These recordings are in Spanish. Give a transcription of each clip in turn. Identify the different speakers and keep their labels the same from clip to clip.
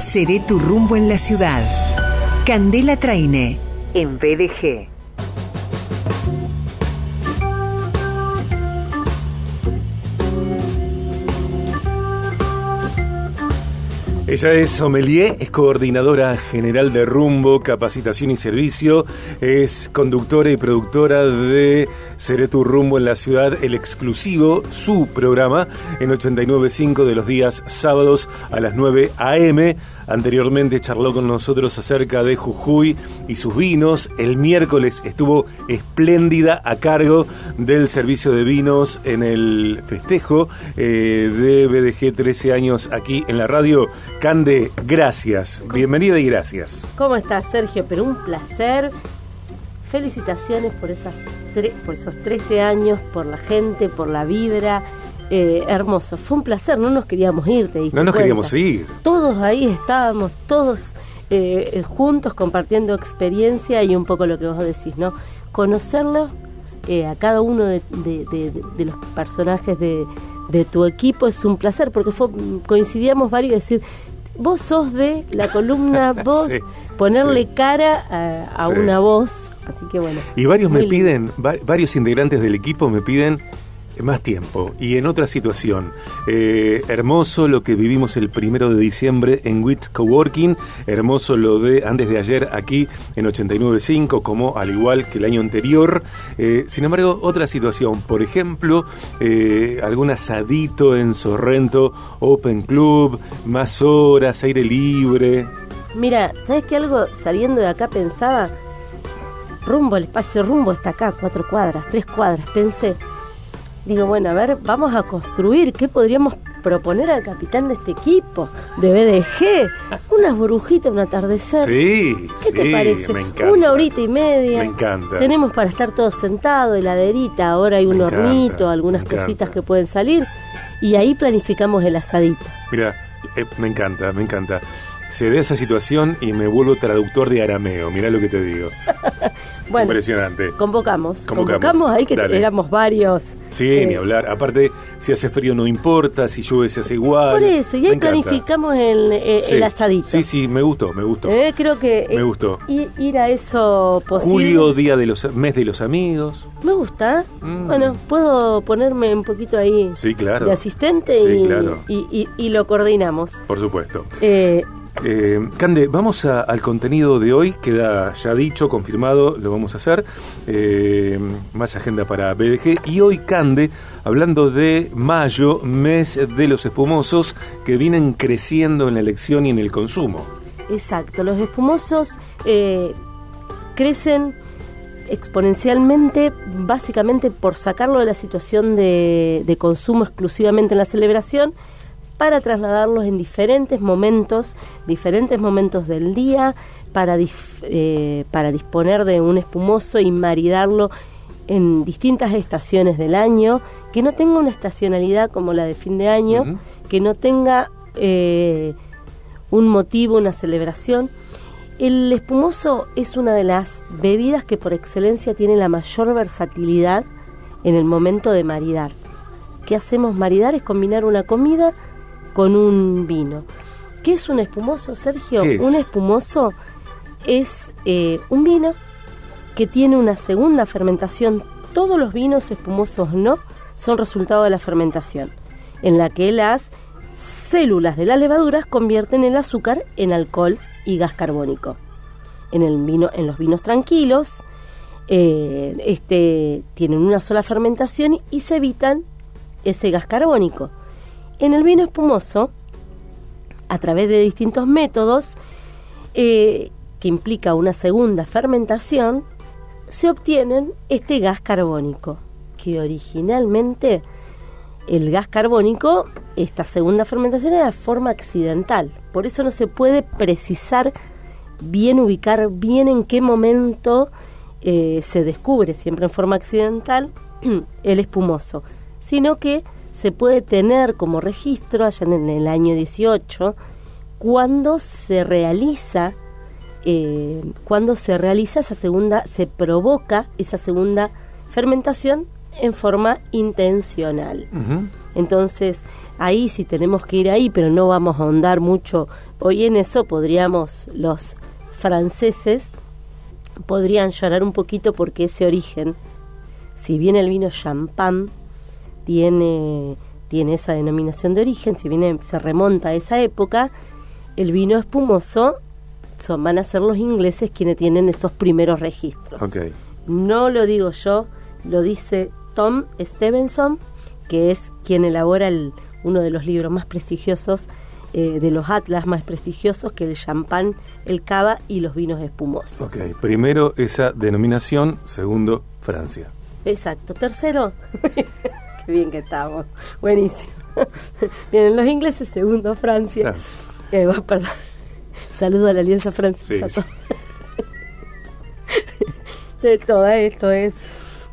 Speaker 1: Seré tu rumbo en la ciudad. Candela Traine, en BDG.
Speaker 2: Ella es sommelier, es coordinadora general de Rumbo, Capacitación y Servicio, es conductora y productora de Seré tu Rumbo en la Ciudad, el exclusivo, su programa, en 89.5 de los días sábados a las 9 a.m. Anteriormente charló con nosotros acerca de Jujuy y sus vinos. El miércoles estuvo espléndida a cargo del servicio de vinos en el festejo eh, de BDG 13 años aquí en la radio. Cande, gracias. Bienvenida y gracias.
Speaker 3: ¿Cómo estás, Sergio? Pero un placer. Felicitaciones por, esas por esos 13 años, por la gente, por la vibra eh, hermoso. Fue un placer, no nos queríamos ir, te
Speaker 2: No nos queríamos ir.
Speaker 3: Todos ahí estábamos, todos eh, eh, juntos compartiendo experiencia y un poco lo que vos decís, ¿no? Conocerlo a cada uno de, los personajes de, tu equipo es un placer, porque fue, coincidíamos varios decir, vos sos de la columna, vos ponerle cara a, una voz, así que bueno.
Speaker 2: Y varios me piden, varios integrantes del equipo me piden más tiempo y en otra situación. Eh, hermoso lo que vivimos el primero de diciembre en WITS Coworking, hermoso lo de antes de ayer aquí en 89.5, como al igual que el año anterior. Eh, sin embargo, otra situación, por ejemplo, eh, algún asadito en Sorrento, Open Club, más horas, aire libre.
Speaker 3: Mira, ¿sabes qué algo saliendo de acá pensaba? Rumbo, el espacio rumbo está acá, cuatro cuadras, tres cuadras. Pensé, digo, bueno, a ver, vamos a construir, ¿qué podríamos proponer al capitán de este equipo de BDG? Unas burbujitas, un atardecer.
Speaker 2: Sí,
Speaker 3: ¿Qué te parece? Una horita y media.
Speaker 2: Me encanta.
Speaker 3: Tenemos para estar todos sentados, heladerita, ahora hay un hornito, algunas cositas que pueden salir. Y ahí planificamos el asadito.
Speaker 2: Mira, eh, me encanta, me encanta se da esa situación y me vuelvo traductor de arameo. Mirá lo que te digo.
Speaker 3: bueno,
Speaker 2: Impresionante.
Speaker 3: Convocamos. Convocamos, ahí que éramos varios.
Speaker 2: Sí, ni eh, hablar. Aparte, si hace frío no importa, si llueve se hace igual.
Speaker 3: Por eso, y ahí planificamos el, eh, el, asadito.
Speaker 2: Sí, sí, me gustó, me gustó.
Speaker 3: Eh, creo que
Speaker 2: me gustó.
Speaker 3: Ir a eso posible.
Speaker 2: Julio, día de los mes de los amigos.
Speaker 3: Me gusta. Mm. Bueno, puedo ponerme un poquito ahí
Speaker 2: sí, claro.
Speaker 3: de asistente
Speaker 2: y,
Speaker 3: claro. y, y, lo coordinamos.
Speaker 2: Por supuesto. Eh, Cande, vamos al contenido de hoy, queda ya dicho, confirmado, lo vamos a hacer. Eh, más agenda para BDG. Y hoy, Cande, hablando de mayo, mes de los espumosos que vienen creciendo en la elección y en el consumo.
Speaker 3: Exacto, los espumosos eh, crecen exponencialmente, básicamente por sacarlo de la situación de consumo exclusivamente en la celebración para trasladarlos en diferentes momentos, diferentes momentos del día, para, eh, para disponer de un espumoso y maridarlo en distintas estaciones del año, que no tenga una estacionalidad como la de fin de año, que no tenga eh, un motivo, una celebración. El espumoso es una de las bebidas que por excelencia tiene la mayor versatilidad en el momento de maridar. ¿Qué hacemos maridar? Es combinar una comida con un vino. ¿Qué es un espumoso, Sergio? Un espumoso es eh, un vino que tiene una segunda fermentación. Todos los vinos espumosos no son resultado de la fermentación, en la que las células de las levaduras convierten el azúcar en alcohol y gas carbónico. En, el vino, en los vinos tranquilos, eh, este, tienen una sola fermentación y se evitan ese gas carbónico. En el vino espumoso, a través de distintos métodos, eh, que implica una segunda fermentación, se obtienen este gas carbónico, que originalmente el gas carbónico, esta segunda fermentación era de forma accidental, por eso no se puede precisar bien, ubicar bien en qué momento eh, se descubre, siempre en forma accidental, el espumoso, sino que se puede tener como registro allá en el año 18 cuando se realiza eh, cuando se realiza esa segunda se provoca esa segunda fermentación en forma intencional. Entonces, ahí si tenemos que ir ahí, pero no vamos a ahondar mucho hoy en eso, podríamos los franceses podrían llorar un poquito porque ese origen, si bien el vino champán tiene, tiene esa denominación de origen, si bien se remonta a esa época, el vino espumoso son, van a ser los ingleses quienes tienen esos primeros registros. No lo digo yo, lo dice Tom Stevenson, que es quien elabora el, uno de los libros más prestigiosos eh, de los atlas más prestigiosos que el champán, el cava y los vinos espumosos.
Speaker 2: Ok, primero esa denominación, segundo Francia.
Speaker 3: Exacto, tercero, qué bien que estamos, buenísimo. Vienen los ingleses, segundo Francia. Eh, perdón. Saludo a la Alianza Francesa. de todo esto es...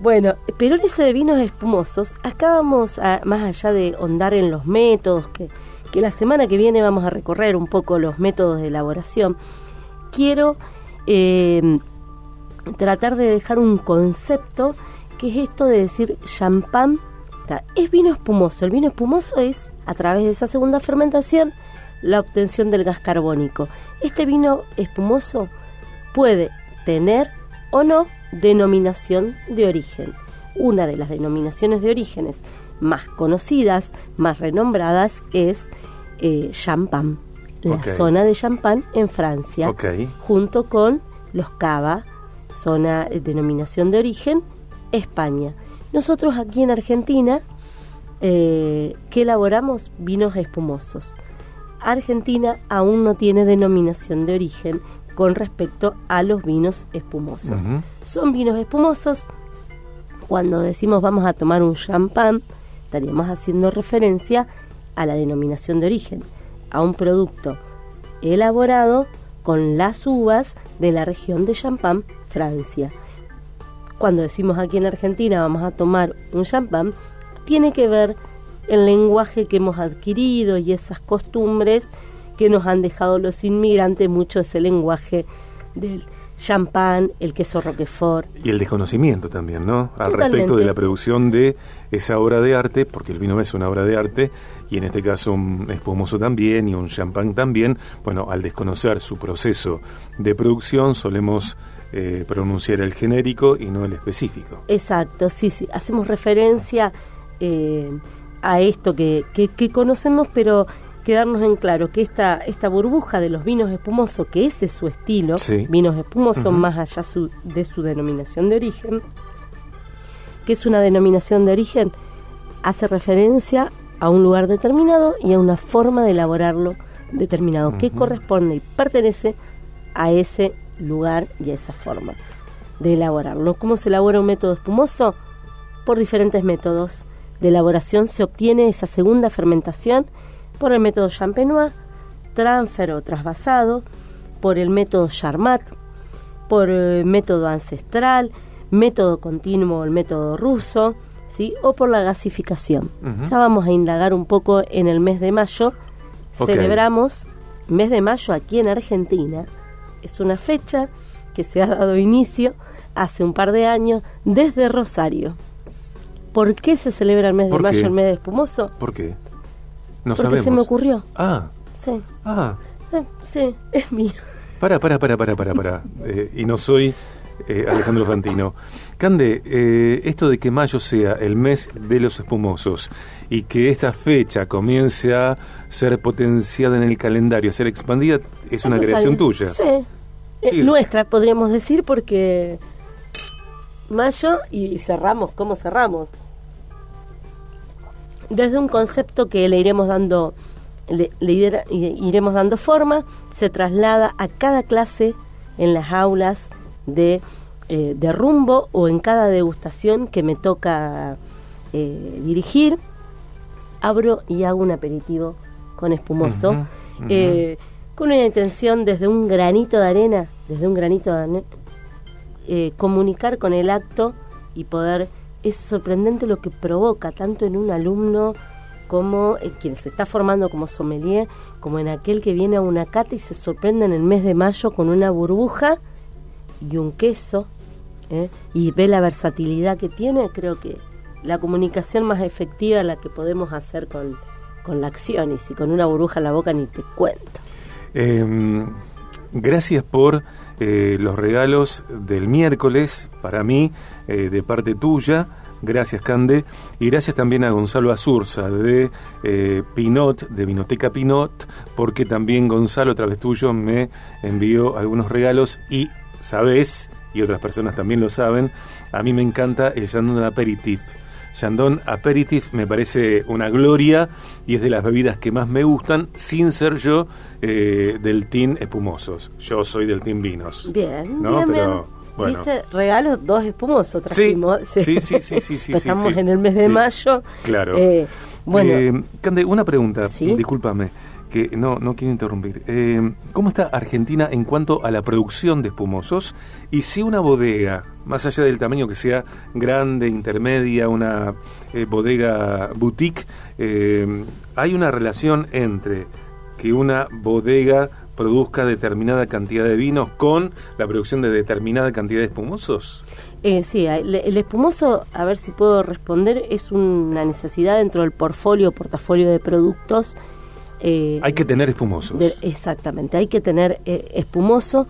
Speaker 3: Bueno, pero en ese de vinos espumosos, acá vamos a, más allá de hondar en los métodos que que la semana que viene vamos a recorrer un poco los métodos de elaboración, quiero eh, tratar de dejar un concepto que es esto de decir champán es vino espumoso. El vino espumoso es, a través de esa segunda fermentación, la obtención del gas carbónico. Este vino espumoso puede tener o no denominación de origen. Una de las denominaciones de orígenes más conocidas, más renombradas, es eh, Champagne, la zona de Champagne en Francia, junto con los Cava, zona de denominación de origen, España. Nosotros aquí en Argentina, eh, que elaboramos vinos espumosos. Argentina aún no tiene denominación de origen con respecto a los vinos espumosos. Son vinos espumosos. Cuando decimos vamos a tomar un champán, estaríamos haciendo referencia a la denominación de origen, a un producto elaborado con las uvas de la región de Champagne, Francia. Cuando decimos aquí en Argentina vamos a tomar un champán, tiene que ver el lenguaje que hemos adquirido y esas costumbres que nos han dejado los inmigrantes, mucho ese lenguaje del champán, el queso roquefort.
Speaker 2: Y el desconocimiento también, ¿no? Al respecto de la producción de esa obra de arte, porque el vino es una obra de arte, y en este caso un espumoso también y un champán también. Bueno, al desconocer su proceso de producción, solemos eh, pronunciar el genérico y no el específico.
Speaker 3: Exacto, sí, sí. Hacemos referencia eh, a esto que, que, que conocemos, pero quedarnos en claro que esta, esta burbuja de los vinos espumosos, que ese es su estilo, vinos espumosos más allá de su denominación de origen, que es una denominación de origen, hace referencia a un lugar determinado y a una forma de elaborarlo determinado, que corresponde y pertenece a ese lugar y a esa forma de elaborarlo. ¿Cómo se elabora un método espumoso? Por diferentes métodos de elaboración se obtiene esa segunda fermentación por el método champenois, transfer o trasvasado, por el método Charmat, por el método ancestral, método continuo, el método ruso, ¿sí? o por la gasificación. Ya vamos a indagar un poco en el mes de mayo. Celebramos mes de mayo aquí en Argentina. Es una fecha que se ha dado inicio hace un par de años desde Rosario. ¿Por qué se celebra el mes de mayo, el mes de espumoso?
Speaker 2: ¿Por qué?
Speaker 3: No Porque se me ocurrió.
Speaker 2: Ah.
Speaker 3: Sí.
Speaker 2: Ah.
Speaker 3: Eh, sí, es mío.
Speaker 2: Para, para, para, para, para, para. Eh, y no soy eh, Alejandro Fantino. Cande, esto de que mayo sea el mes de los espumosos y que esta fecha comience a ser potenciada en el calendario, a ser expandida, es una creación tuya.
Speaker 3: Sí. Nuestra, podríamos decir, porque mayo y cerramos, ¿cómo cerramos? desde un concepto que le iremos dando le, iremos dando forma, se traslada a cada clase en las aulas de, eh, de rumbo o en cada degustación que me toca eh, dirigir. Abro y hago un aperitivo con espumoso, eh, con una intención desde un granito de arena, desde un granito de arena, comunicar con el acto y poder es sorprendente lo que provoca, tanto en un alumno como en quien se está formando como sommelier, como en aquel que viene a una cata y se sorprende en el mes de mayo con una burbuja y un queso, ¿eh? y ve la versatilidad que tiene, creo que la comunicación más efectiva la que podemos hacer con, con la acción y si con una burbuja en la boca ni te cuento.
Speaker 2: Em, gracias por eh, los regalos del miércoles para mí, eh, de parte tuya. Gracias, Cande. Y gracias también a Gonzalo Azurza de eh, Pinot, de Vinoteca Pinot, porque también Gonzalo, a través tuyo, me envió algunos regalos y, sabes, y otras personas también lo saben, a mí me encanta el Chandon Aperitif. Chandon Aperitif me parece una gloria y es de las bebidas que más me gustan, sin ser yo eh, del team espumosos. Yo soy del team vinos.
Speaker 3: Bien,
Speaker 2: ¿no?
Speaker 3: bien,
Speaker 2: Pero,
Speaker 3: bien.
Speaker 2: Bueno.
Speaker 3: ¿Viste? Regalos dos espumosos
Speaker 2: Sí,
Speaker 3: trajimos.
Speaker 2: sí, sí, sí, sí, sí,
Speaker 3: Estamos
Speaker 2: sí.
Speaker 3: en el mes de mayo.
Speaker 2: claro.
Speaker 3: Eh, bueno,
Speaker 2: Eh, Cande, una pregunta,
Speaker 3: Sí.
Speaker 2: discúlpame, que no, no quiero interrumpir. Eh, ¿Cómo está Argentina en cuanto a la producción de espumosos? Y si una bodega, más allá del tamaño que sea grande, intermedia, una eh, bodega boutique, eh, hay una relación entre que una bodega produzca determinada cantidad de vinos con la producción de determinada cantidad de espumosos?
Speaker 3: Eh, sí, el, el espumoso, a ver si puedo responder, es una necesidad dentro del portfolio, portafolio de productos. Eh,
Speaker 2: Hay que tener espumosos.
Speaker 3: de- exactamente, hay que tener eh, espumoso.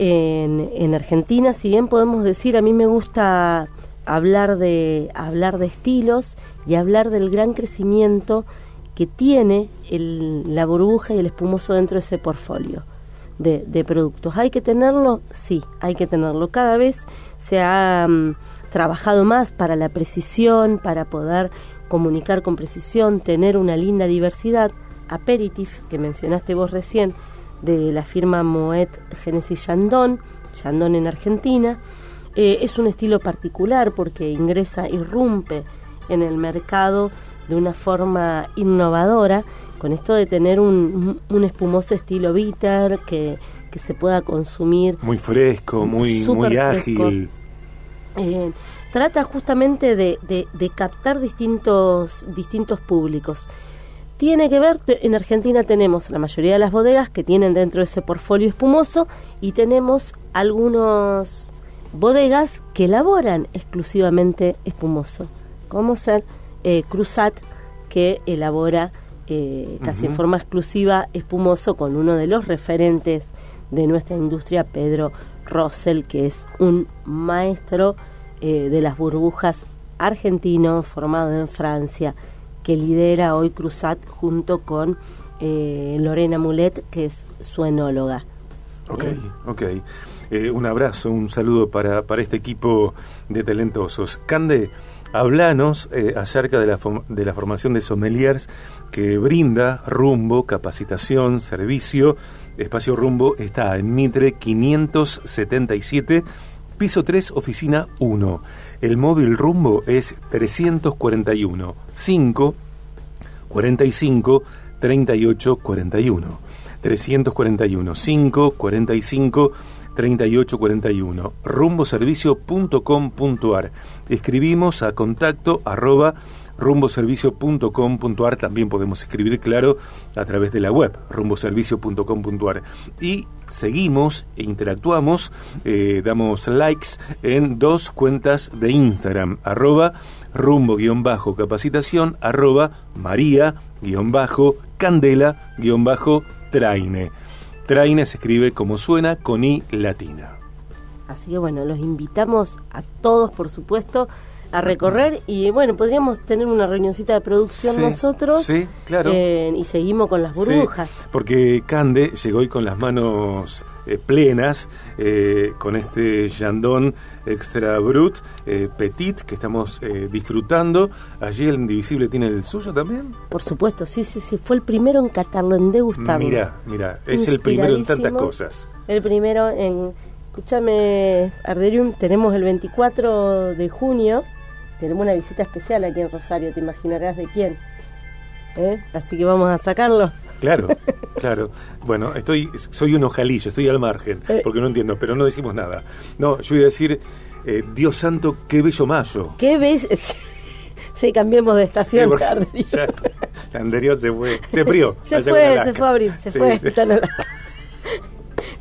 Speaker 3: En, en Argentina, si bien podemos decir, a mí me gusta hablar de, hablar de estilos y hablar del gran crecimiento que tiene el- la burbuja y el espumoso dentro de ese portfolio de, de productos. ¿Hay que tenerlo? Sí, hay que tenerlo. Cada vez se ha mm, trabajado más para la precisión, para poder comunicar con precisión, tener una linda diversidad. Aperitif, que mencionaste vos recién, de la firma Moet Genesis Chandon, Chandon en Argentina. Eh, es un estilo particular porque ingresa, irrumpe en el mercado de una forma innovadora, con esto de tener un, un espumoso estilo bitter que, que se pueda consumir.
Speaker 2: Muy fresco, muy, muy ágil.
Speaker 3: Eh, trata justamente de, de- de captar distintos, distintos públicos. Tiene que ver, en Argentina tenemos la mayoría de las bodegas que tienen dentro de ese portfolio espumoso y tenemos algunos bodegas que elaboran exclusivamente espumoso, como ser eh, Cruzat, que elabora eh, casi en forma exclusiva espumoso con uno de los referentes de nuestra industria, Pedro Rossell, que es un maestro eh, de las burbujas argentino formado en Francia, que lidera hoy Cruzat junto con eh, Lorena Mulet, que es su enóloga.
Speaker 2: Ok,
Speaker 3: Eh,
Speaker 2: ok. Eh, un abrazo, un saludo para, para este equipo de talentosos. Cande, hablanos eh, acerca de la, de la formación de sommeliers que brinda Rumbo, capacitación, servicio. Espacio Rumbo está en Mitre 577, piso 3, oficina 1. El móvil Rumbo es 341 5 45 38 41 341 5 45 38 41 rumboservicio.com.ar escribimos a contacto arroba rumboservicio.com.ar también podemos escribir claro a través de la web rumboservicio.com.ar y seguimos e interactuamos eh, damos likes en dos cuentas de Instagram arroba rumbo-capacitación arroba maría-candela-traine. Traine se escribe como suena con i latina.
Speaker 3: Así que bueno, los invitamos a todos, por supuesto, a recorrer y bueno, podríamos tener una reunioncita de producción
Speaker 2: Sí,
Speaker 3: nosotros
Speaker 2: sí, claro.
Speaker 3: eh, y seguimos con las burbujas.
Speaker 2: Sí, porque Cande llegó hoy con las manos eh, plenas, eh, con este Jandón Extra Brut eh, Petit que estamos eh, disfrutando. Allí el Indivisible tiene el suyo también.
Speaker 3: Por supuesto, sí, sí, sí, fue el primero en catarlo, en degustarlo.
Speaker 2: Mira, mira, es el primero en tantas cosas.
Speaker 3: El primero en... Escúchame, Arderium, tenemos el 24 de junio, tenemos una visita especial aquí en Rosario, te imaginarás de quién. ¿Eh? Así que vamos a sacarlo.
Speaker 2: Claro, claro. Bueno, estoy, soy un ojalillo, estoy al margen,
Speaker 3: Eh.
Speaker 2: porque no entiendo, pero no decimos nada. No, yo voy a decir, eh, Dios santo, qué bello mayo.
Speaker 3: ¿Qué ves? Sí, cambiemos de
Speaker 2: Sí,
Speaker 3: estación.
Speaker 2: porque
Speaker 3: Arderium.
Speaker 2: ya la anterior se fue, se frió.
Speaker 3: Se fue, se fue a abrir, se
Speaker 2: Sí,
Speaker 3: fue.
Speaker 2: sí.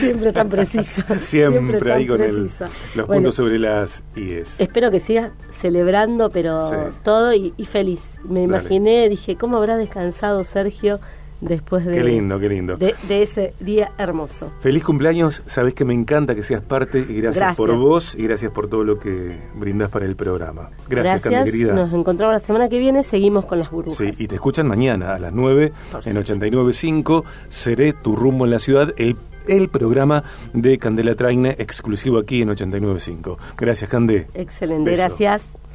Speaker 3: Siempre tan preciso.
Speaker 2: Siempre, ahí con el, los puntos sobre las IES.
Speaker 3: Espero que sigas celebrando, pero todo y, feliz. Me imaginé, dije, ¿cómo habrá descansado Sergio? después de,
Speaker 2: qué lindo, qué lindo.
Speaker 3: De, ese día hermoso.
Speaker 2: Feliz cumpleaños, sabes que me encanta que seas parte y gracias, por vos y gracias por todo lo que brindas para el programa. Gracias,
Speaker 3: gracias querida. Nos encontramos la semana que viene, seguimos con las burbujas.
Speaker 2: Sí, y te escuchan mañana a las 9 en 89.5, Seré tu rumbo en la ciudad, el el programa de Candela Traine exclusivo aquí en 89.5. Gracias, Cande.
Speaker 3: Excelente, gracias.